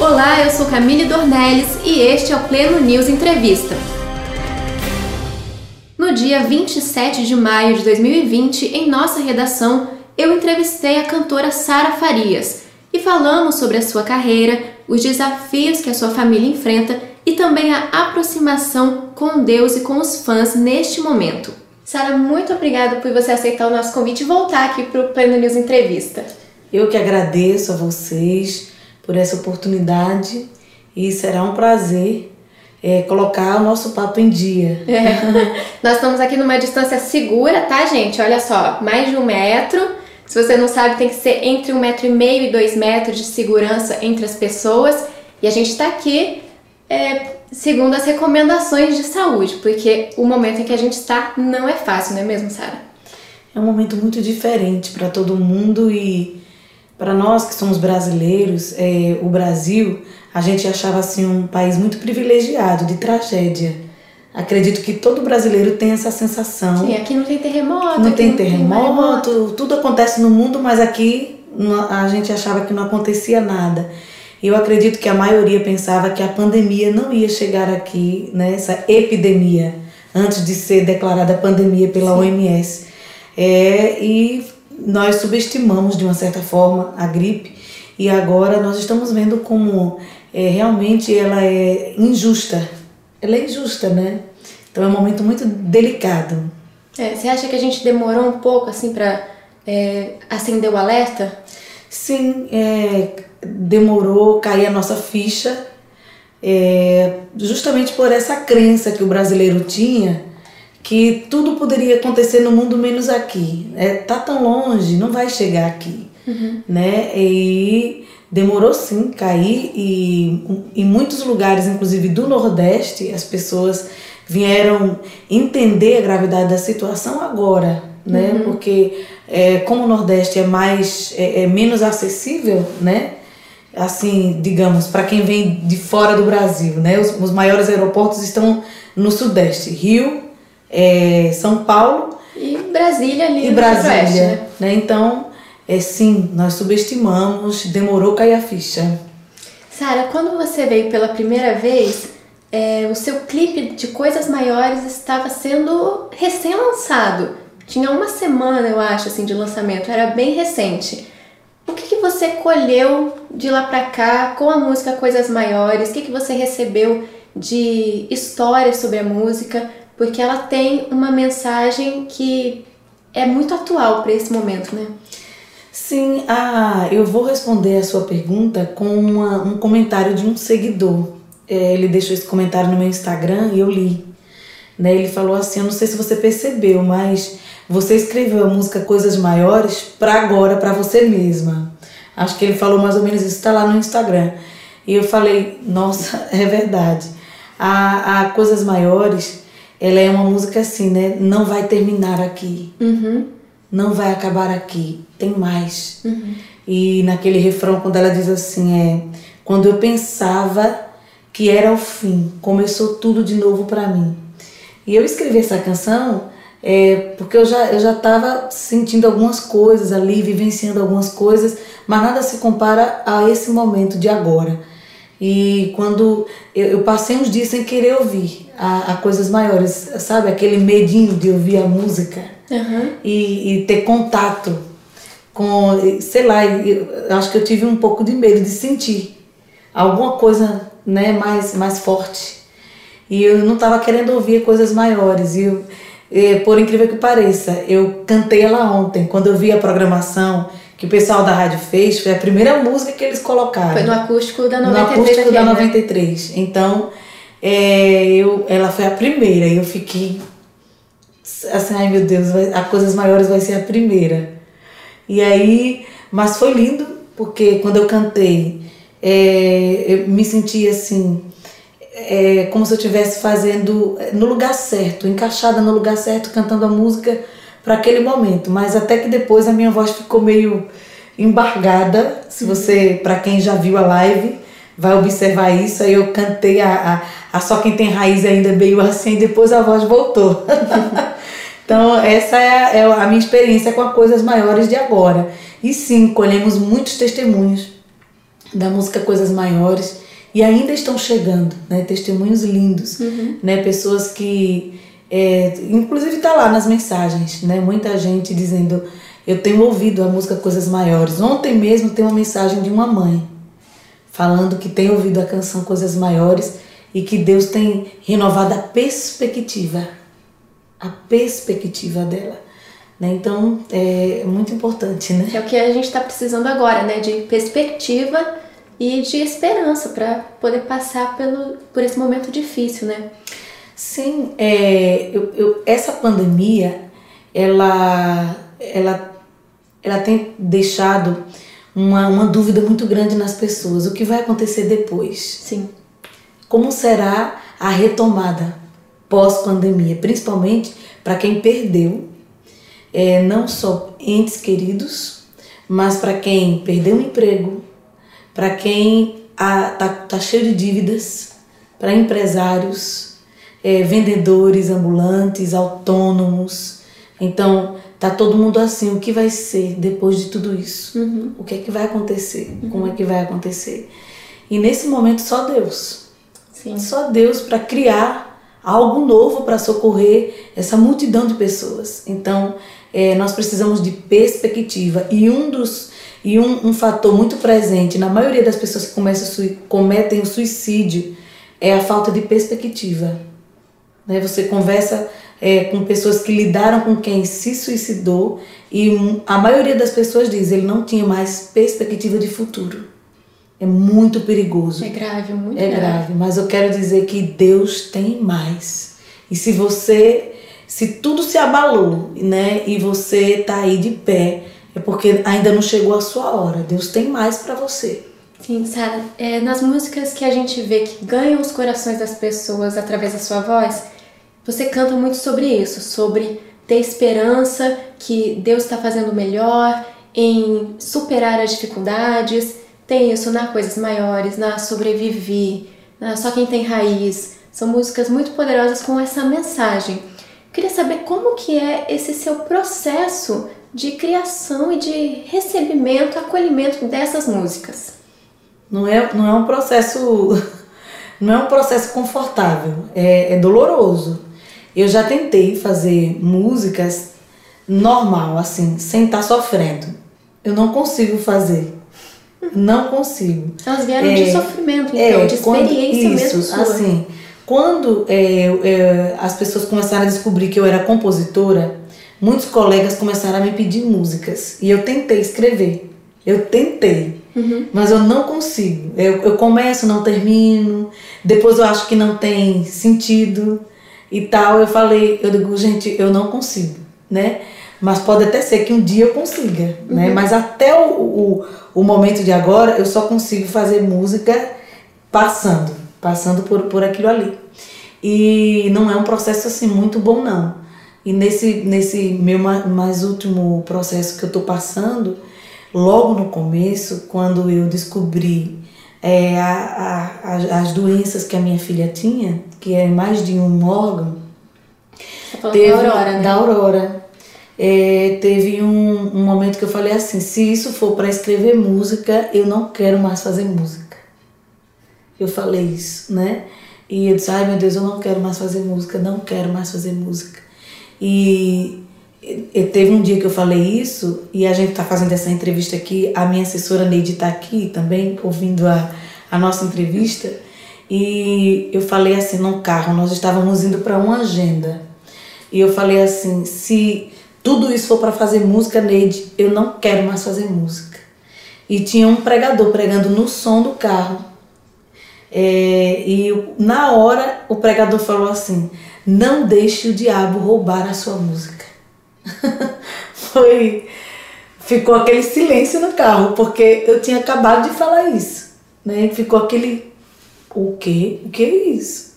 Olá, eu sou Camille Dornelles e este é o Pleno News Entrevista. No dia 27 de maio de 2020, em nossa redação, eu entrevistei a cantora Sara Farias e falamos sobre a sua carreira, os desafios que a sua família enfrenta e também a aproximação com Deus e com os fãs neste momento. Sara, muito obrigada por você aceitar o nosso convite e voltar aqui para o Pleno News Entrevista. Eu que agradeço a vocês por essa oportunidade e será um prazer é, colocar o nosso papo em dia. É. Nós estamos aqui numa distância segura, tá, gente? Olha só, mais de um metro. Se você não sabe, tem que ser entre um metro e meio e dois metros de segurança entre as pessoas. E a gente está aqui é, segundo as recomendações de saúde, porque o momento em que a gente está não é fácil, não é mesmo, Sara? É um momento muito diferente para todo mundo e para nós que somos brasileiros, é, o Brasil, a gente achava assim um país muito privilegiado de tragédia. Acredito que todo brasileiro tem essa sensação. Sim, aqui não tem terremoto. Não tem terremoto, tem tudo acontece no mundo, mas aqui a gente achava que não acontecia nada. E eu acredito que a maioria pensava que a pandemia não ia chegar aqui, né, essa epidemia, antes de ser declarada pandemia pela Sim. OMS. É, e nós subestimamos de uma certa forma a gripe e agora nós estamos vendo como é, realmente ela é injusta. Ela é injusta, né? Então é um momento muito delicado. É, você acha que a gente demorou um pouco assim para é, acender o alerta? Sim, é, demorou cair a nossa ficha, é, justamente por essa crença que o brasileiro tinha que tudo poderia acontecer no mundo menos aqui. É, tá tão longe, não vai chegar aqui, uhum. né? E demorou sim cair e em muitos lugares, inclusive do Nordeste, as pessoas vieram entender a gravidade da situação agora, né? Uhum. Porque é, como o Nordeste é mais é, é menos acessível, né? Assim, digamos, para quem vem de fora do Brasil, né? Os, os maiores aeroportos estão no Sudeste, Rio, é, São Paulo e Brasília ali e Brasília, né? né? Então, é sim, nós subestimamos, demorou cair a ficha. Sara, quando você veio pela primeira vez, é, o seu clipe de Coisas Maiores estava sendo recém-lançado. Tinha uma semana, eu acho, assim, de lançamento, era bem recente. O que, que você colheu de lá pra cá com a música Coisas Maiores? O que, que você recebeu de histórias sobre a música? Porque ela tem uma mensagem que é muito atual para esse momento, né? Sim, ah, eu vou responder a sua pergunta com uma, um comentário de um seguidor. É, ele deixou esse comentário no meu Instagram e eu li. Né, ele falou assim: Eu não sei se você percebeu, mas você escreveu a música Coisas Maiores para agora, para você mesma. Acho que ele falou mais ou menos isso, está lá no Instagram. E eu falei: Nossa, é verdade. A, a Coisas Maiores ela é uma música assim, né? Não vai terminar aqui. Uhum. Não vai acabar aqui. Tem mais. Uhum. E naquele refrão, quando ela diz assim, é... Quando eu pensava que era o fim, começou tudo de novo para mim. E eu escrevi essa canção é, porque eu já eu já estava sentindo algumas coisas ali, vivenciando algumas coisas, mas nada se compara a esse momento de agora. E quando eu, eu, passei uns dias sem querer ouvir a, a, coisas maiores, sabe? Aquele medinho de ouvir a música uhum. e, e, ter contato com, sei lá, eu, acho que eu tive um pouco de medo de sentir alguma coisa né, mais, mais forte. E eu não estava querendo ouvir coisas maiores. E eu, por incrível que pareça, eu cantei ela ontem, quando eu vi a programação que o pessoal da rádio fez, foi a primeira música que eles colocaram. Foi no acústico da 93. No acústico da 93. Então, é, eu, ela foi a primeira e eu fiquei assim, ai meu Deus, vai, a Coisas Maiores vai ser a primeira. E aí, mas foi lindo, porque quando eu cantei, é, eu me senti assim, é, como se eu estivesse fazendo no lugar certo, encaixada no lugar certo, cantando a música para aquele momento, mas até que depois a minha voz ficou meio embargada. Se você, para quem já viu a live, vai observar isso. Aí eu cantei a, a, a Só Quem Tem Raiz ainda meio assim, e depois a voz voltou. então, essa é a, é a minha experiência com as coisas maiores de agora. E sim, colhemos muitos testemunhos da música Coisas Maiores e ainda estão chegando, né? Testemunhos lindos, Uhum. né? Pessoas que, é, inclusive está lá nas mensagens, né? Muita gente dizendo, eu tenho ouvido a música Coisas Maiores. Ontem mesmo tem uma mensagem de uma mãe falando que tem ouvido a canção Coisas Maiores e que Deus tem renovado a perspectiva, a perspectiva dela. Né? Então é muito importante, né? É o que a gente está precisando agora, né? De perspectiva e de esperança para poder passar pelo, por esse momento difícil, né? Sim, é, eu, eu, essa pandemia, ela, ela, ela tem deixado uma, uma dúvida muito grande nas pessoas. O que vai acontecer depois? Sim. Como será a retomada pós-pandemia? Principalmente para quem perdeu, é, não só entes queridos, mas para quem perdeu o emprego, para quem está tá cheio de dívidas, para empresários, é, vendedores ambulantes, autônomos. Então, tá todo mundo assim, o que vai ser depois de tudo isso? Uhum. O que é que vai acontecer? Uhum. Como é que vai acontecer? E nesse momento só Deus. Sim. Só Deus para criar algo novo para socorrer essa multidão de pessoas. Então, é, nós precisamos de perspectiva e um dos e um, um fator muito presente na maioria das pessoas que começam, cometem o suicídio é a falta de perspectiva. Né? Você conversa é, com pessoas que lidaram com quem se suicidou e a maioria das pessoas diz ele não tinha mais perspectiva de futuro. É muito perigoso. É grave, muito é grave. grave. Mas eu quero dizer que Deus tem mais. E se você, se tudo se abalou, né, e você tá aí de pé, é porque ainda não chegou a sua hora. Deus tem mais para você. Sim, Sara. É, nas músicas que a gente vê que ganham os corações das pessoas através da sua voz, você canta muito sobre isso, sobre ter esperança que Deus está fazendo melhor, em superar as dificuldades. Tem isso na Coisas Maiores, na Sobreviver, na Só Quem Tem Raiz. São músicas muito poderosas com essa mensagem. Queria saber como que é esse seu processo de criação e de recebimento, acolhimento dessas músicas. Não é, não é um processo não é um processo confortável, é, é doloroso. Eu já tentei fazer músicas normal, assim, sem estar sofrendo. Eu não consigo fazer. Não consigo. Elas vieram é, de sofrimento, então, é, de experiência quando, isso, mesmo sua. Assim, quando é, é, as pessoas começaram a descobrir que eu era compositora, muitos colegas começaram a me pedir músicas. E eu tentei escrever. Eu tentei. Uhum. Mas eu não consigo. Eu, eu começo, não termino. Depois eu acho que não tem sentido e tal. Eu falei, eu digo, gente, eu não consigo, né? Mas pode até ser que um dia eu consiga, né? uhum. né? Mas até o, o, o, momento de agora, eu só consigo fazer música passando, passando por, por aquilo ali. E não é um processo assim muito bom, não. E nesse, nesse meu mais último processo que eu tô passando, logo no começo, quando eu descobri é, a, a, as doenças que a minha filha tinha, que é mais de um órgão, teve, da Aurora, né? Da Aurora. É, teve um, um momento que eu falei assim: se isso for para escrever música, eu não quero mais fazer música. Eu falei isso, né? E eu disse: ai meu Deus, eu não quero mais fazer música, não quero mais fazer música. E, e teve um dia que eu falei isso, e a gente está fazendo essa entrevista aqui, a minha assessora Neide está aqui também, ouvindo a, a nossa entrevista, e eu falei assim no carro, nós estávamos indo para uma agenda, e eu falei assim: se tudo isso for para fazer música, Neide, eu não quero mais fazer música. E tinha um pregador pregando no som do carro. É, e na hora o pregador falou assim: não deixe o diabo roubar a sua música. Foi. Ficou aquele silêncio no carro, porque eu tinha acabado de falar isso. Né? Ficou aquele. O quê? O que é isso?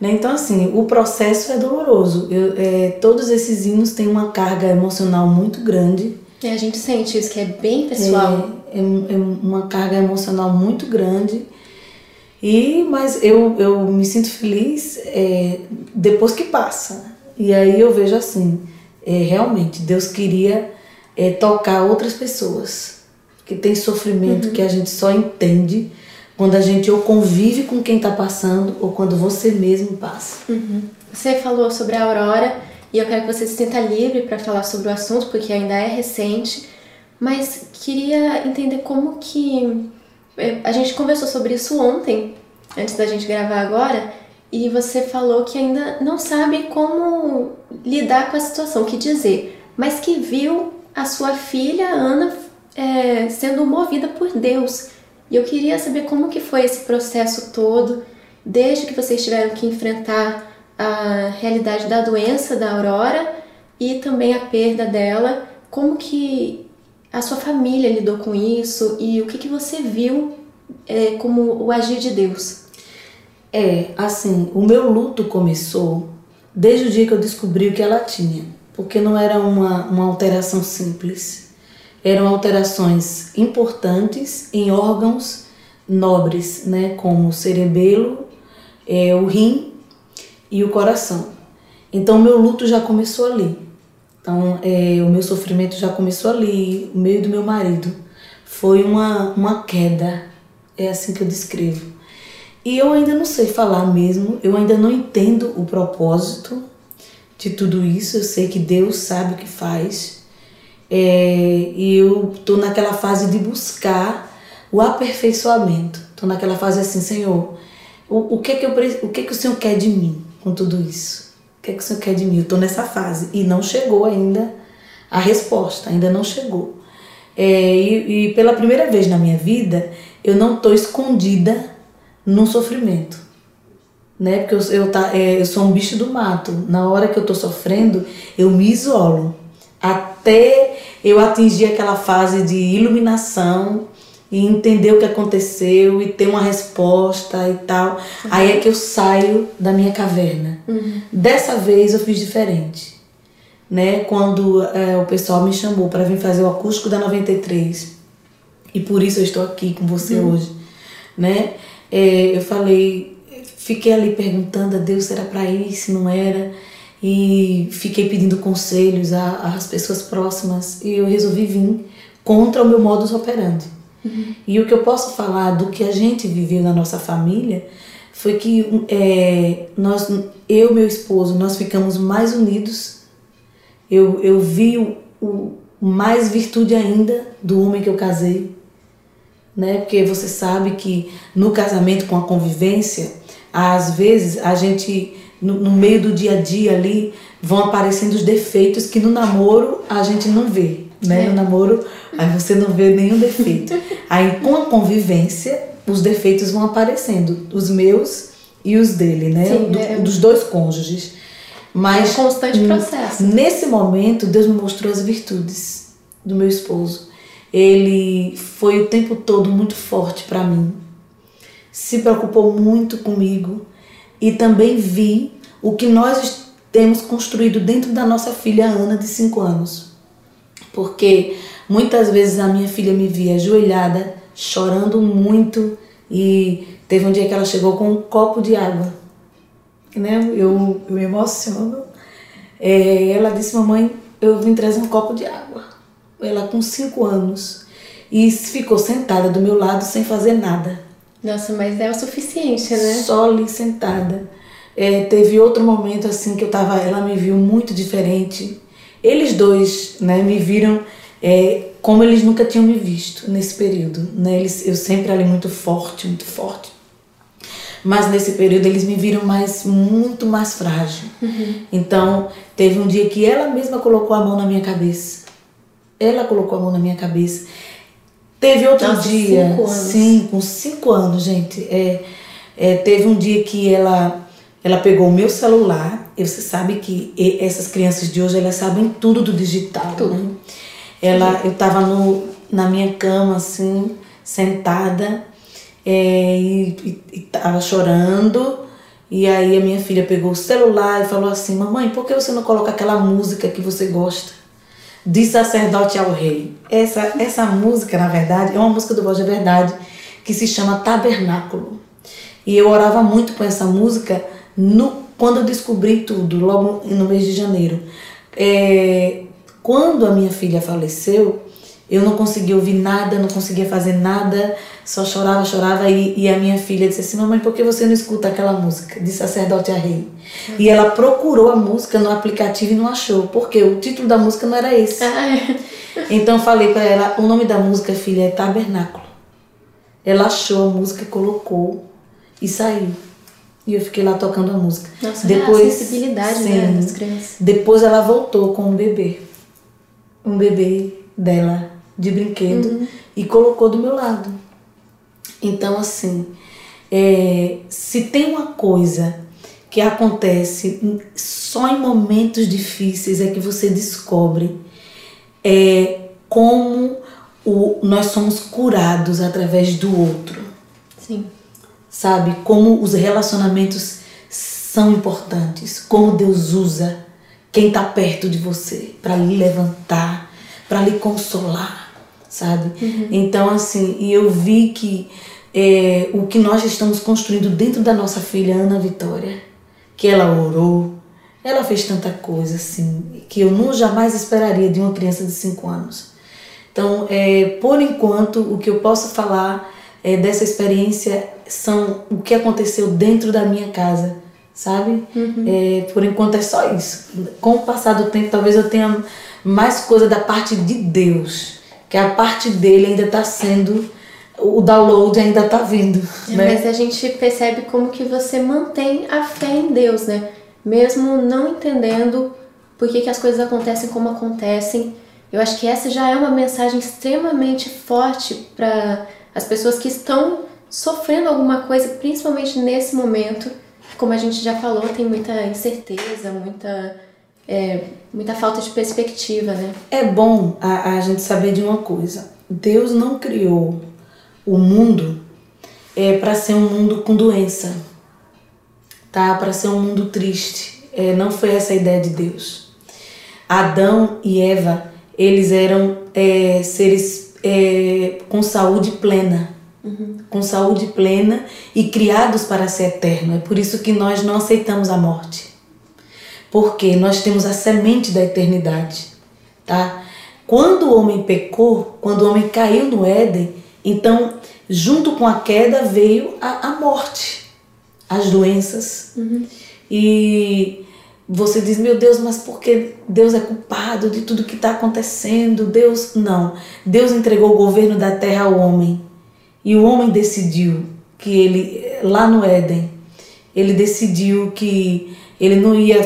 Né? Então, assim, o processo é doloroso. Eu, é, todos esses hinos têm uma carga emocional muito grande. E a gente sente isso, que é bem pessoal. É, é, é uma carga emocional muito grande. E, mas eu, eu me sinto feliz é, depois que passa. E aí eu vejo assim, é, realmente, Deus queria é, tocar outras pessoas. Porque tem sofrimento uhum. que a gente só entende quando a gente ou convive com quem está passando ou quando você mesmo passa. Uhum. Você falou sobre a Aurora e eu quero que você se sinta livre para falar sobre o assunto porque ainda é recente, mas queria entender como que a gente conversou sobre isso ontem, antes da gente gravar agora, e você falou que ainda não sabe como lidar com a situação, o que dizer, mas que viu a sua filha Ana é, sendo movida por Deus. E eu queria saber como que foi esse processo todo, desde que vocês tiveram que enfrentar a realidade da doença da Aurora e também a perda dela, como que a sua família lidou com isso e o que, que você viu é, como o agir de Deus? É, assim, o meu luto começou desde o dia que eu descobri o que ela tinha, porque não era uma, uma alteração simples eram alterações importantes em órgãos nobres, né, como o cerebelo, é, o rim e o coração. Então, meu luto já começou ali. Então, é, o meu sofrimento já começou ali, o meio do meu marido. Foi uma, uma queda, é assim que eu descrevo. E eu ainda não sei falar mesmo, eu ainda não entendo o propósito de tudo isso. Eu sei que Deus sabe o que faz, é, e eu estou naquela fase de buscar o aperfeiçoamento. Estou naquela fase assim, Senhor, o, o, que, é que, eu, o que, é que o Senhor quer de mim com tudo isso? Que é que o Senhor quer de mim? Eu estou nessa fase e não chegou ainda a resposta, ainda não chegou. É, e, e, pela primeira vez na minha vida, eu não estou escondida no sofrimento. Né? Porque eu, eu, tá, é, eu sou um bicho do mato. Na hora que eu estou sofrendo, eu me isolo até eu atingir aquela fase de iluminação e entender o que aconteceu e ter uma resposta e tal. Uhum. Aí é que eu saio da minha caverna. Uhum. Dessa vez eu fiz diferente. Né? Quando é, o pessoal me chamou para vir fazer o acústico da 93 e por isso eu estou aqui com você uhum. hoje, né? É, eu falei, fiquei ali perguntando a Deus se era para ir, se não era e fiquei pedindo conselhos às pessoas próximas e eu resolvi vir contra o meu modus operandi. Uhum. E o que eu posso falar do que a gente viveu na nossa família foi que é, nós, eu e meu esposo, nós ficamos mais unidos. Eu, eu vi o, o mais virtude ainda do homem que eu casei, né? Porque você sabe que no casamento com a convivência, às vezes a gente no, no, meio do dia a dia ali vão aparecendo os defeitos que no namoro a gente não vê, né? É. No namoro aí você não vê nenhum defeito. aí com a convivência os defeitos vão aparecendo, os meus e os dele, né? Sim, do, é. Dos dois cônjuges. Mas é um constante processo. Nesse momento Deus me mostrou as virtudes do meu esposo. Ele foi o tempo todo muito forte para mim. Se preocupou muito comigo e também vi o que nós temos construído dentro da nossa filha Ana, de 5 anos. Porque muitas vezes a minha filha me via ajoelhada, chorando muito, e teve um dia que ela chegou com um copo de água. Né? Eu, eu me emociono. É, ela disse: Mamãe, eu vim trazer um copo de água. Ela com 5 anos. E ficou sentada do meu lado sem fazer nada. Nossa, mas é o suficiente, né? Só ali sentada. É, teve outro momento assim que eu tava, ela me viu muito diferente. Eles dois, né, me viram é, como eles nunca tinham me visto nesse período, né? Eles, eu sempre ali muito forte, muito forte. Mas nesse período eles me viram mais, muito mais frágil. Uhum. Então teve um dia que ela mesma colocou a mão na minha cabeça. Ela colocou a mão na minha cabeça Teve outro Nossa, dia, cinco sim, com cinco anos, gente. É, é, teve um dia que ela, ela pegou o meu celular. E você sabe que essas crianças de hoje elas sabem tudo do digital. Tudo. Né? Ela, eu estava no, na minha cama assim, sentada é, e, estava chorando. E aí a minha filha pegou o celular e falou assim: Mamãe, por que você não coloca aquela música que você gosta? de sacerdote ao rei. Essa, essa música, na verdade, é uma música do Voz da Verdade que se chama Tabernáculo. E eu orava muito com essa música no, quando eu descobri tudo, logo no mês de janeiro. É, quando a minha filha faleceu, Eu não conseguia ouvir nada, não conseguia fazer nada, só chorava, chorava. E, e a minha filha disse assim: Mamãe, por que você não escuta aquela música de Sacerdote a Rei? Uhum. E ela procurou a música no aplicativo e não achou, porque o título da música não era esse. Ah, é. Então falei para ela: o nome da música, filha, é Tabernáculo. Ela achou a música, colocou e saiu. E eu fiquei lá tocando a música. Nossa, depois, a sensibilidade sim, né, das crianças. Depois ela voltou com um bebê. Um bebê dela de brinquedo uhum. e colocou do meu lado. Então, assim, é, se tem uma coisa que acontece só em momentos difíceis é que você descobre é, como o, nós somos curados através do outro. Sim. Sabe? Como os relacionamentos são importantes, como Deus usa quem está perto de você para lhe levantar, para lhe consolar, sabe? Uhum. Então, assim, e eu vi que é, o que nós estamos construindo dentro da nossa filha Ana Vitória, que ela orou, ela fez tanta coisa, assim, que eu não jamais esperaria de uma criança de 5 anos. Então, é, por enquanto, o que eu posso falar é, dessa experiência são o que aconteceu dentro da minha casa, sabe? Uhum. É, por enquanto é só isso. Com o passar do tempo, talvez eu tenha mais coisa da parte de Deus, que a parte dele ainda está sendo o download ainda está vindo. É, né? Mas a gente percebe como que você mantém a fé em Deus, né? Mesmo não entendendo por que, que as coisas acontecem como acontecem. Eu acho que essa já é uma mensagem extremamente forte para as pessoas que estão sofrendo alguma coisa, principalmente nesse momento. Como a gente já falou, tem muita incerteza, muita é, muita falta de perspectiva, né? É bom a, a gente saber de uma coisa. Deus não criou o mundo é para ser um mundo com doença, tá? Para ser um mundo triste. É, não foi essa a ideia de Deus. Adão e Eva, eles eram é, seres é, com saúde plena. Uhum. Com saúde plena e criados para ser eterno. É por isso que nós não aceitamos a morte porque nós temos a semente da eternidade, tá? Quando o homem pecou, quando o homem caiu no Éden, então, junto com a queda veio a, a morte, as doenças. Uhum. E você diz, meu Deus, mas por que Deus é culpado de tudo que está acontecendo? Deus, não. Deus entregou o governo da terra ao homem. E o homem decidiu que ele, lá no Éden, ele decidiu que ele não ia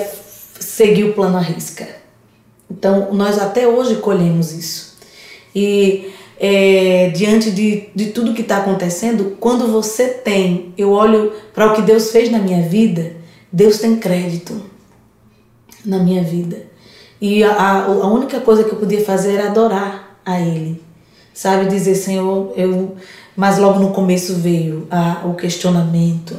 seguir o plano à risca. Então, nós até hoje colhemos isso. E é, diante de, de tudo que está acontecendo, quando você tem, eu olho para o que Deus fez na minha vida, Deus tem crédito na minha vida. E a, a única coisa que eu podia fazer era adorar a Ele. Sabe, dizer, Senhor, eu. Mas logo no começo veio a, o questionamento,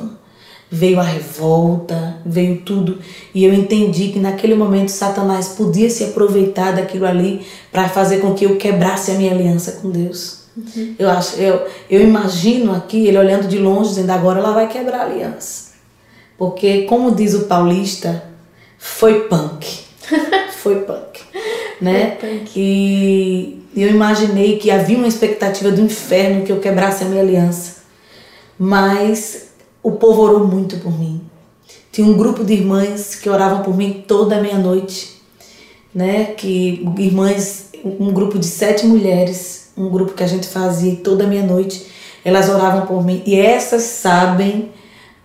veio a revolta, veio tudo. E eu entendi que naquele momento Satanás podia se aproveitar daquilo ali para fazer com que eu quebrasse a minha aliança com Deus. Uhum. Eu acho, eu, eu imagino aqui ele olhando de longe, dizendo agora ela vai quebrar a aliança. Porque, como diz o paulista, foi punk. foi punk. Né? Punk. E eu imaginei que havia uma expectativa do inferno que eu quebrasse a minha aliança. Mas o povo orou muito por mim. Tinha um grupo de irmãs que oravam por mim toda a meia-noite, né? Que irmãs, um grupo de sete mulheres, um grupo que a gente fazia toda a meia-noite, elas oravam por mim e essas sabem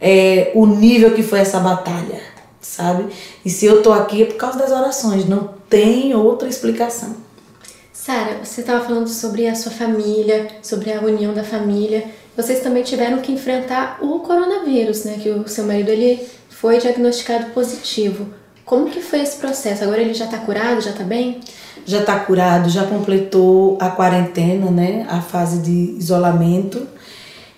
é, o nível que foi essa batalha, sabe? E se eu tô aqui é por causa das orações, não tem outra explicação. Sara, você estava falando sobre a sua família, sobre a união da família vocês também tiveram que enfrentar o coronavírus, né? Que o seu marido ele foi diagnosticado positivo. Como que foi esse processo? Agora ele já está curado, já está bem? Já está curado, já completou a quarentena, né? A fase de isolamento.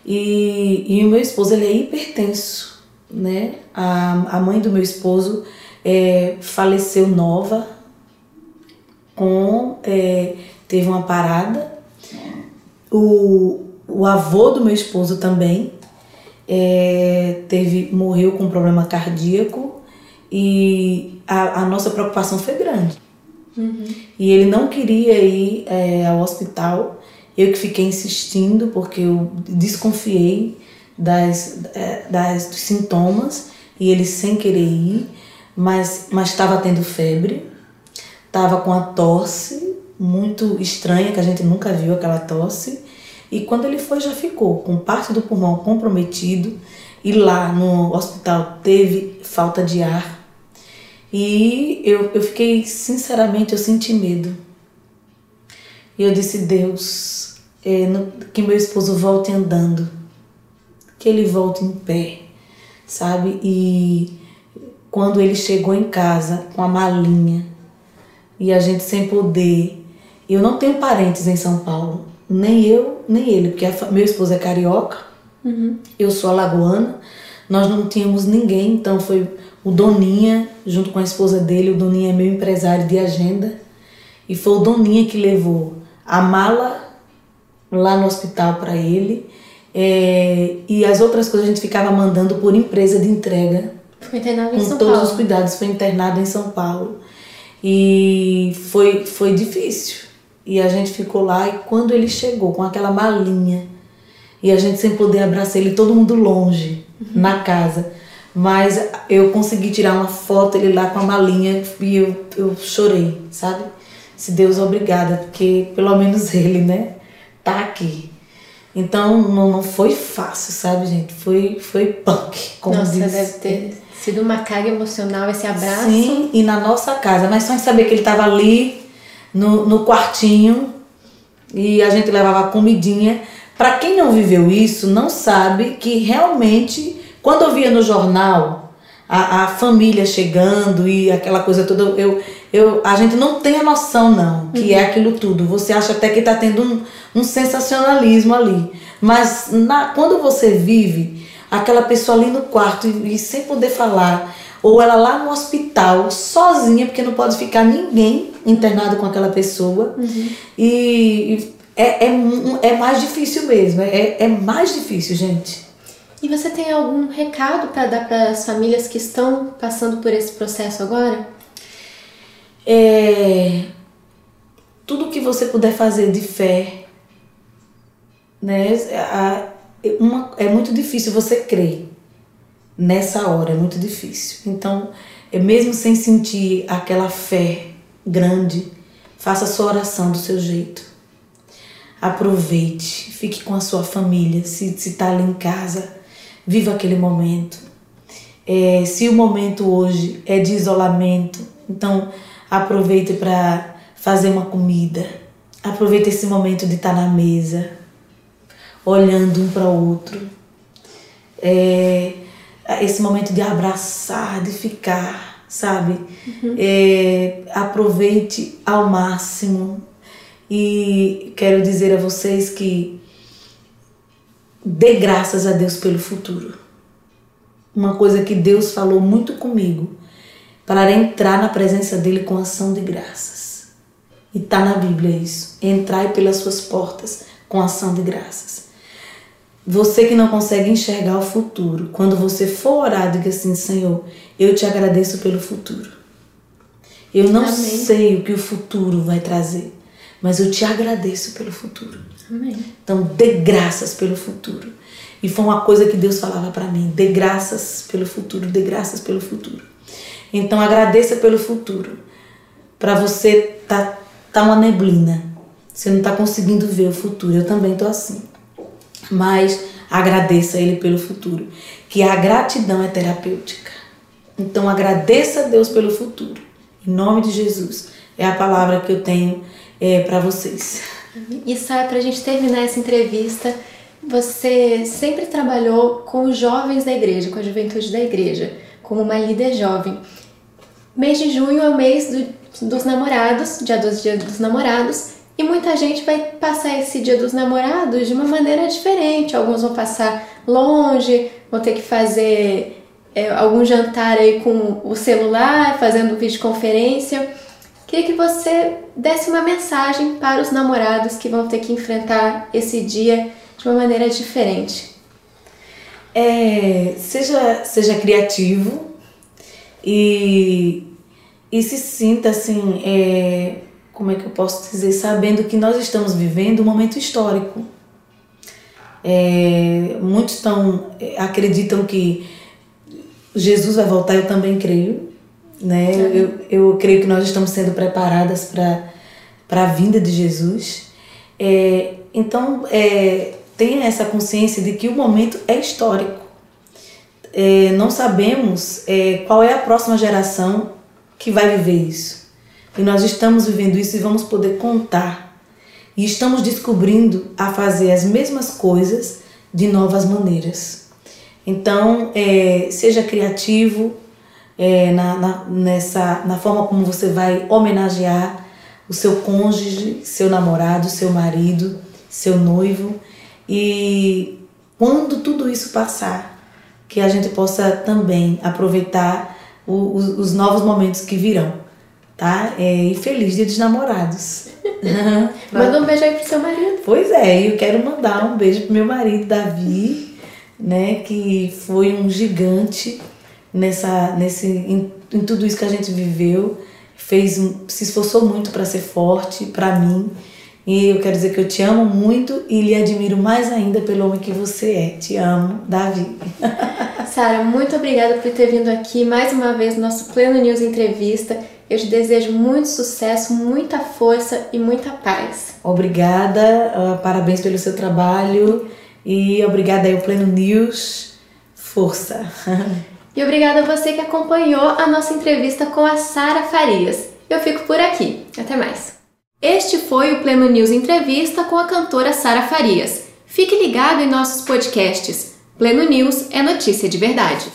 E, e o meu esposo ele é hipertenso, né? A, a mãe do meu esposo é, faleceu nova, com é, teve uma parada. O, o avô do meu esposo também é, teve morreu com um problema cardíaco e a, a nossa preocupação foi grande. Uhum. E ele não queria ir é, ao hospital. Eu que fiquei insistindo porque eu desconfiei das, é, das, dos sintomas e ele sem querer ir, mas estava tendo febre, estava com a tosse muito estranha que a gente nunca viu aquela tosse. E quando ele foi, já ficou com parte do pulmão comprometido. E lá no hospital teve falta de ar. E eu, eu fiquei, sinceramente, eu senti medo. E eu disse: Deus, é, no, que meu esposo volte andando, que ele volte em pé, sabe? E quando ele chegou em casa com a malinha e a gente sem poder eu não tenho parentes em São Paulo, nem eu, nem ele, porque a, meu esposo é carioca, uhum. eu sou alagoana, nós não tínhamos ninguém, então foi o Doninha, junto com a esposa dele, o Doninha é meu empresário de agenda, e foi o Doninha que levou a mala lá no hospital para ele, é, e as outras coisas a gente ficava mandando por empresa de entrega. Foi internado em São Paulo. Com todos os cuidados, foi internado em São Paulo. E foi, foi difícil. E a gente ficou lá e quando ele chegou com aquela malinha e a gente sem poder abraçar ele, todo mundo longe uhum. na casa. Mas eu consegui tirar uma foto ele lá com a malinha e eu, eu chorei, sabe? Se Deus obrigada, porque pelo menos ele, né, tá aqui. Então não, não foi fácil, sabe, gente? Foi, foi punk, como Nossa, diz. deve ter sido uma carga emocional esse abraço. Sim, e na nossa casa. Mas só em saber que ele estava ali no, no quartinho e a gente levava comidinha. Para quem não viveu isso, não sabe que realmente, quando eu via no jornal a, a família chegando e aquela coisa toda, eu, eu, a gente não tem a noção, não, que é uhum. é aquilo tudo. Você acha até que está tendo um, um sensacionalismo ali. Mas na, quando você vive aquela pessoa ali no quarto e, e sem poder falar, ou ela lá no hospital, sozinha, porque não pode ficar ninguém internado com aquela pessoa. Uhum. E é, é, é mais difícil mesmo, é, é mais difícil, gente. E você tem algum recado para dar para as famílias que estão passando por esse processo agora? É, tudo que você puder fazer de fé, né? Uma, é muito difícil você crer nessa hora, é muito difícil. Então, é mesmo sem sentir aquela fé grande, faça a sua oração do seu jeito. Aproveite, fique com a sua família, se está ali em casa, viva aquele momento. É, se o momento hoje é de isolamento, então aproveite para fazer uma comida. Aproveite esse momento de estar tá na mesa, olhando um para o outro. É, esse momento de abraçar, de ficar, sabe? Uhum. É, aproveite ao máximo. E quero dizer a vocês que dê graças a Deus pelo futuro. Uma coisa que Deus falou muito comigo para entrar na presença dele com ação de graças. E tá na Bíblia isso. Entrai pelas suas portas com ação de graças. Você que não consegue enxergar o futuro, quando você for orar, diga assim: Senhor, eu te agradeço pelo futuro. Eu não Amém. sei o que o futuro vai trazer, mas eu te agradeço pelo futuro. Amém. Então, dê graças pelo futuro. E foi uma coisa que Deus falava para mim: dê graças pelo futuro, dê graças pelo futuro. Então, agradeça pelo futuro. Para você tá, tá uma neblina. Você não tá conseguindo ver o futuro. Eu também tô assim mas agradeça a Ele pelo futuro, que a gratidão é terapêutica. Então agradeça a Deus pelo futuro. Em nome de Jesus é a palavra que eu tenho é, para vocês. E Sara, para a gente terminar essa entrevista, você sempre trabalhou com os jovens da igreja, com a juventude da igreja, como uma líder jovem. Mês de junho é o mês do, dos namorados, dia 12 dia dos namorados, e muita gente vai passar esse dia dos namorados de uma maneira diferente. Alguns vão passar longe, vão ter que fazer é, algum jantar aí com o celular, fazendo videoconferência. Queria que você desse uma mensagem para os namorados que vão ter que enfrentar esse dia de uma maneira diferente. É, seja, seja criativo e, e se sinta assim, é, como é que eu posso dizer, sabendo que nós estamos vivendo um momento histórico. É, muitos tão, é, acreditam que Jesus vai voltar, eu também creio. Né? Eu, eu creio que nós estamos sendo preparadas para a vinda de Jesus. É, então, é, tenha essa consciência de que o momento é histórico. É, não sabemos é, qual é a próxima geração que vai viver isso. E nós estamos vivendo isso e vamos poder contar. E estamos descobrindo a fazer as mesmas coisas de novas maneiras. Então, é, seja criativo é, na, na, nessa, na forma como você vai homenagear o seu cônjuge, seu namorado, seu marido, seu noivo. E quando tudo isso passar, que a gente possa também aproveitar o, os, os, novos momentos que virão, tá? É, e feliz dia dos namorados. Manda um beijo aí pro seu marido. Pois é, eu quero mandar um beijo pro meu marido, Davi, né? Que foi um gigante nessa, nesse, em, em tudo isso que a gente viveu. Fez, se esforçou muito para ser forte para mim e eu quero dizer que eu te amo muito e lhe admiro mais ainda pelo homem que você é. Te amo, Davi. Sara, muito obrigada por ter vindo aqui mais uma vez no nosso Pleno News Entrevista. Eu te desejo muito sucesso, muita força e muita paz. Obrigada, uh, parabéns pelo seu trabalho e obrigada aí ao Pleno News. Força. e obrigada a você que acompanhou a nossa entrevista com a Sara Farias. Eu fico por aqui. Até mais. Este foi o Pleno News Entrevista com a cantora Sara Farias. Fique ligado em nossos podcasts. Pleno News é notícia de verdade.